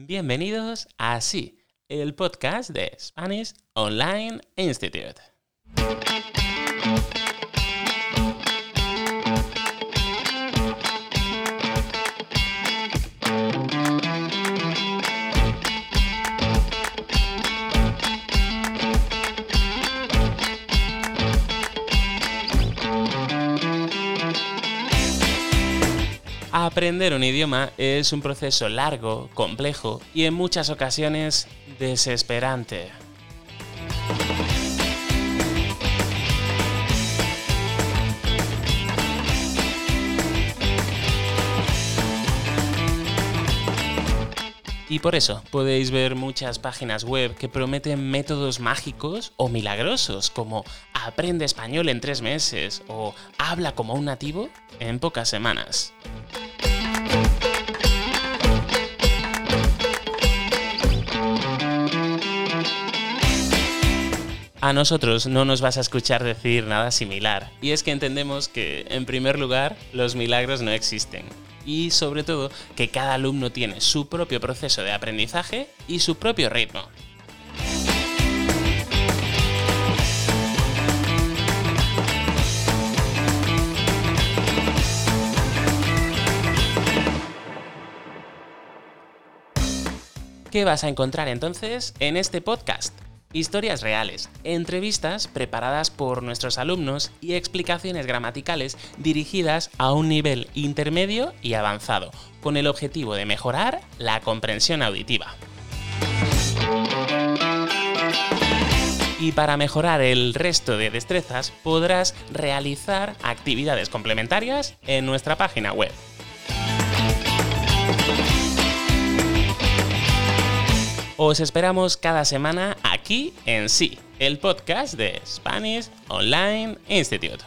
Bienvenidos a Sí, el podcast de Spanish Online Institute. Aprender un idioma es un proceso largo, complejo y en muchas ocasiones desesperante. Y por eso podéis ver muchas páginas web que prometen métodos mágicos o milagrosos como aprende español en tres meses o habla como un nativo en pocas semanas. A nosotros no nos vas a escuchar decir nada similar, y es que entendemos que, en primer lugar, los milagros no existen, y sobre todo que cada alumno tiene su propio proceso de aprendizaje y su propio ritmo. ¿Qué vas a encontrar entonces en este podcast? Historias reales, entrevistas preparadas por nuestros alumnos y explicaciones gramaticales dirigidas a un nivel intermedio y avanzado, con el objetivo de mejorar la comprensión auditiva. Y para mejorar el resto de destrezas podrás realizar actividades complementarias en nuestra página web. Os esperamos cada semana aquí en Sí, el podcast de Spanish Online Institute.